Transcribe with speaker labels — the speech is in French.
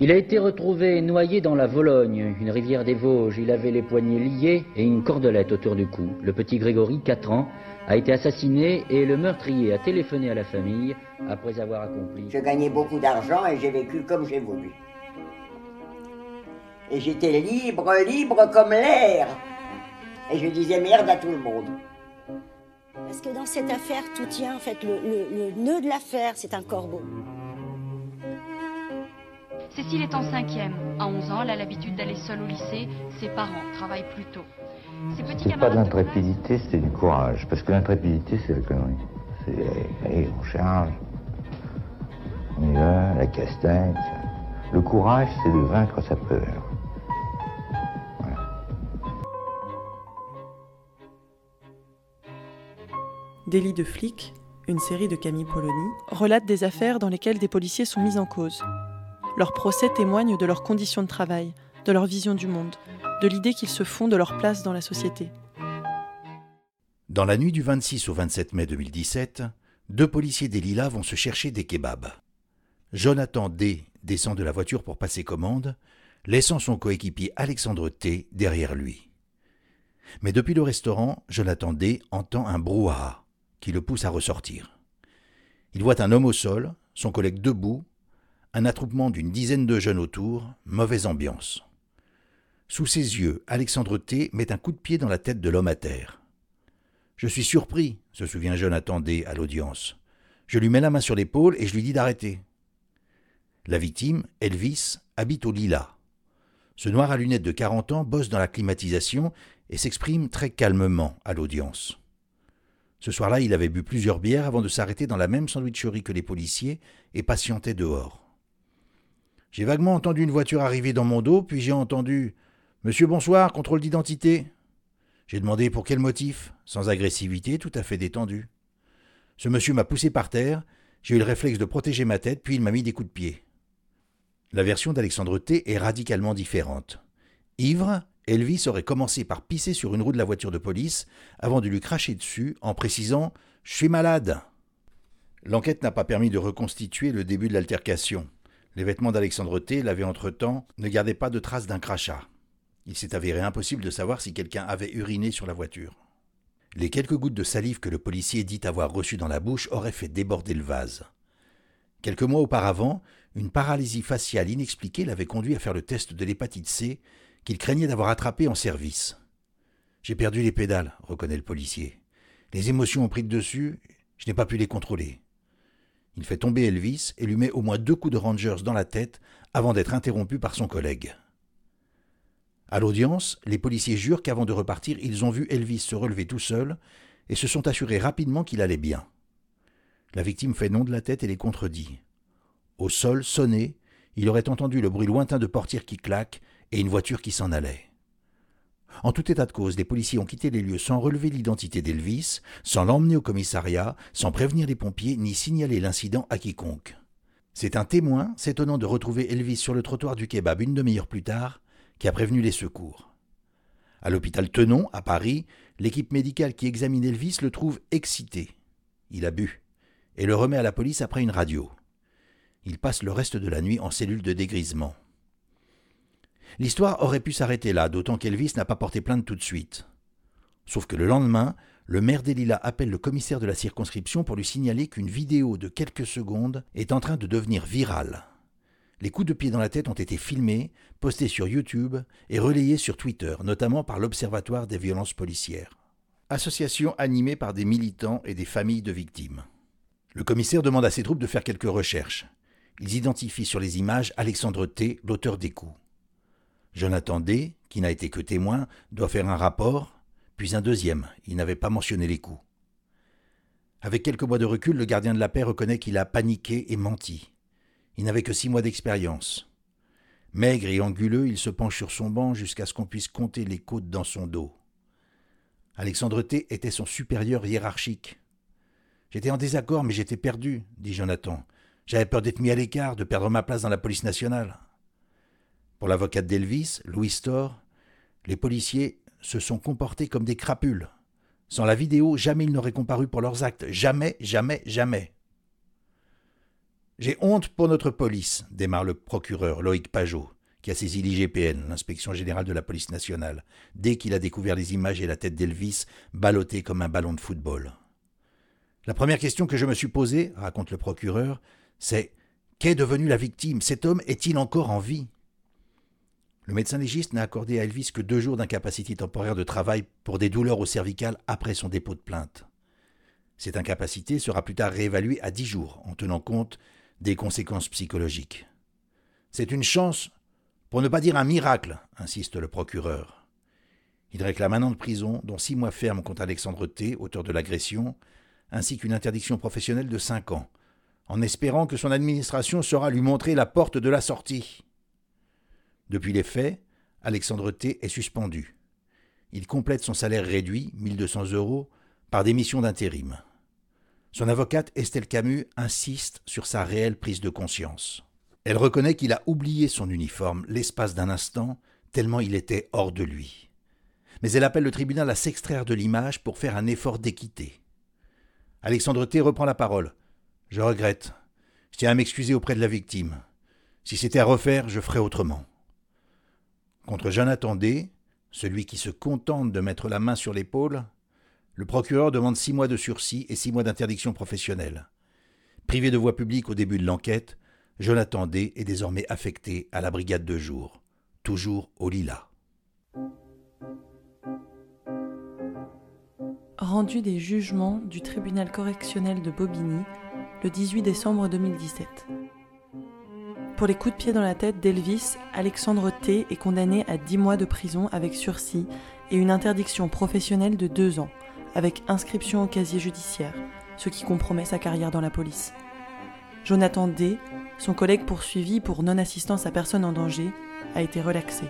Speaker 1: Il a été retrouvé noyé dans la Vologne, une rivière des Vosges. Il avait les poignets liés et une cordelette autour du cou. Le petit Grégory, 4 ans, a été assassiné et le meurtrier a téléphoné à la famille après avoir accompli.
Speaker 2: Je gagnais beaucoup d'argent et j'ai vécu comme j'ai voulu. Et j'étais libre, libre comme l'air. Et je disais merde à tout le monde.
Speaker 3: Parce que dans cette affaire, tout tient, en fait, le, le nœud de l'affaire, c'est un corbeau.
Speaker 4: Cécile est en cinquième. À 11 ans, elle a l'habitude d'aller seule au lycée. Ses parents travaillent plus tôt.
Speaker 5: C'est pas de l'intrépidité, c'est du courage. Parce que l'intrépidité, c'est la connerie. C'est, allez, on charge. On y va, la castagne. Le courage, c'est de vaincre sa peur. Voilà.
Speaker 6: Délit de flic, une série de Camille Polony, relate des affaires dans lesquelles des policiers sont mis en cause. Leurs procès témoignent de leurs conditions de travail, de leur vision du monde, de l'idée qu'ils se font de leur place dans la société.
Speaker 7: Dans la nuit du 26 au 27 mai 2017, deux policiers des Lilas vont se chercher des kebabs. Jonathan D descend de la voiture pour passer commande, laissant son coéquipier Alexandre T derrière lui. Mais depuis le restaurant, Jonathan D entend un brouhaha qui le pousse à ressortir. Il voit un homme au sol, son collègue debout, un attroupement d'une dizaine de jeunes autour, mauvaise ambiance. Sous ses yeux, Alexandre T met un coup de pied dans la tête de l'homme à terre. Je suis surpris, se souvient Jonathan D à l'audience. Je lui mets la main sur l'épaule et je lui dis d'arrêter. La victime, Elvis, habite au Lila. Ce noir à lunettes de 40 ans bosse dans la climatisation et s'exprime très calmement à l'audience. Ce soir-là, il avait bu plusieurs bières avant de s'arrêter dans la même sandwicherie que les policiers et patientait dehors. J'ai vaguement entendu une voiture arriver dans mon dos, puis j'ai entendu Monsieur bonsoir, contrôle d'identité. J'ai demandé pour quel motif, sans agressivité, tout à fait détendu. Ce monsieur m'a poussé par terre, j'ai eu le réflexe de protéger ma tête, puis il m'a mis des coups de pied. La version d'Alexandre T est radicalement différente. Ivre, Elvis aurait commencé par pisser sur une roue de la voiture de police avant de lui cracher dessus en précisant Je suis malade. L'enquête n'a pas permis de reconstituer le début de l'altercation. Les vêtements d'Alexandre T, lavés entre-temps, ne gardaient pas de traces d'un crachat. Il s'est avéré impossible de savoir si quelqu'un avait uriné sur la voiture. Les quelques gouttes de salive que le policier dit avoir reçues dans la bouche auraient fait déborder le vase. Quelques mois auparavant, une paralysie faciale inexpliquée l'avait conduit à faire le test de l'hépatite C qu'il craignait d'avoir attrapé en service. J'ai perdu les pédales, reconnaît le policier. Les émotions ont pris le dessus, je n'ai pas pu les contrôler. Il fait tomber Elvis et lui met au moins deux coups de Rangers dans la tête avant d'être interrompu par son collègue. À l'audience, les policiers jurent qu'avant de repartir, ils ont vu Elvis se relever tout seul et se sont assurés rapidement qu'il allait bien. La victime fait non de la tête et les contredit. Au sol, sonné, il aurait entendu le bruit lointain de portières qui claquent et une voiture qui s'en allait. En tout état de cause, les policiers ont quitté les lieux sans relever l'identité d'Elvis, sans l'emmener au commissariat, sans prévenir les pompiers ni signaler l'incident à quiconque. C'est un témoin, s'étonnant de retrouver Elvis sur le trottoir du kebab une demi-heure plus tard, qui a prévenu les secours. À l'hôpital Tenon, à Paris, l'équipe médicale qui examine Elvis le trouve excité. Il a bu et le remet à la police après une radio. Il passe le reste de la nuit en cellule de dégrisement. L'histoire aurait pu s'arrêter là, d'autant qu'Elvis n'a pas porté plainte tout de suite. Sauf que le lendemain, le maire des Lilas appelle le commissaire de la circonscription pour lui signaler qu'une vidéo de quelques secondes est en train de devenir virale. Les coups de pied dans la tête ont été filmés, postés sur YouTube et relayés sur Twitter, notamment par l'Observatoire des violences policières. Association animée par des militants et des familles de victimes. Le commissaire demande à ses troupes de faire quelques recherches. Ils identifient sur les images Alexandre T, l'auteur des coups. Jonathan D, qui n'a été que témoin, doit faire un rapport, puis un deuxième. Il n'avait pas mentionné les coups. Avec quelques mois de recul, le gardien de la paix reconnaît qu'il a paniqué et menti. Il n'avait que six mois d'expérience. Maigre et anguleux, il se penche sur son banc jusqu'à ce qu'on puisse compter les côtes dans son dos. Alexandre T était son supérieur hiérarchique. J'étais en désaccord, mais j'étais perdu, dit Jonathan. J'avais peur d'être mis à l'écart, de perdre ma place dans la police nationale. Pour l'avocate d'Elvis, Louis Storr, les policiers se sont comportés comme des crapules. Sans la vidéo, jamais ils n'auraient comparu pour leurs actes. Jamais, jamais, jamais. J'ai honte pour notre police, démarre le procureur Loïc Pajot, qui a saisi l'IGPN, l'inspection générale de la police nationale, dès qu'il a découvert les images et la tête d'Elvis ballottée comme un ballon de football. La première question que je me suis posée, raconte le procureur, c'est Qu'est devenue la victime? Cet homme est-il encore en vie? Le médecin légiste n'a accordé à Elvis que deux jours d'incapacité temporaire de travail pour des douleurs au cervical après son dépôt de plainte. Cette incapacité sera plus tard réévaluée à dix jours en tenant compte des conséquences psychologiques. C'est une chance, pour ne pas dire un miracle, insiste le procureur. Il réclame un an de prison, dont six mois fermes contre Alexandre T, auteur de l'agression, ainsi qu'une interdiction professionnelle de cinq ans, en espérant que son administration saura lui montrer la porte de la sortie. Depuis les faits, Alexandre T est suspendu. Il complète son salaire réduit, 1200 euros, par des missions d'intérim. Son avocate Estelle Camus insiste sur sa réelle prise de conscience. Elle reconnaît qu'il a oublié son uniforme l'espace d'un instant, tellement il était hors de lui. Mais elle appelle le tribunal à s'extraire de l'image pour faire un effort d'équité. Alexandre T reprend la parole. Je regrette. Je tiens à m'excuser auprès de la victime. Si c'était à refaire, je ferais autrement. Contre Jonathan D., celui qui se contente de mettre la main sur l'épaule, le procureur demande six mois de sursis et six mois d'interdiction professionnelle. Privé de voie publique au début de l'enquête, Jonathan D. est désormais affecté à la brigade de jour, toujours au Lila.
Speaker 6: Rendu des jugements du tribunal correctionnel de Bobigny le 18 décembre 2017. Pour les coups de pied dans la tête d'Elvis, Alexandre T est condamné à 10 mois de prison avec sursis et une interdiction professionnelle de 2 ans avec inscription au casier judiciaire, ce qui compromet sa carrière dans la police. Jonathan D., son collègue poursuivi pour non-assistance à personne en danger, a été relaxé.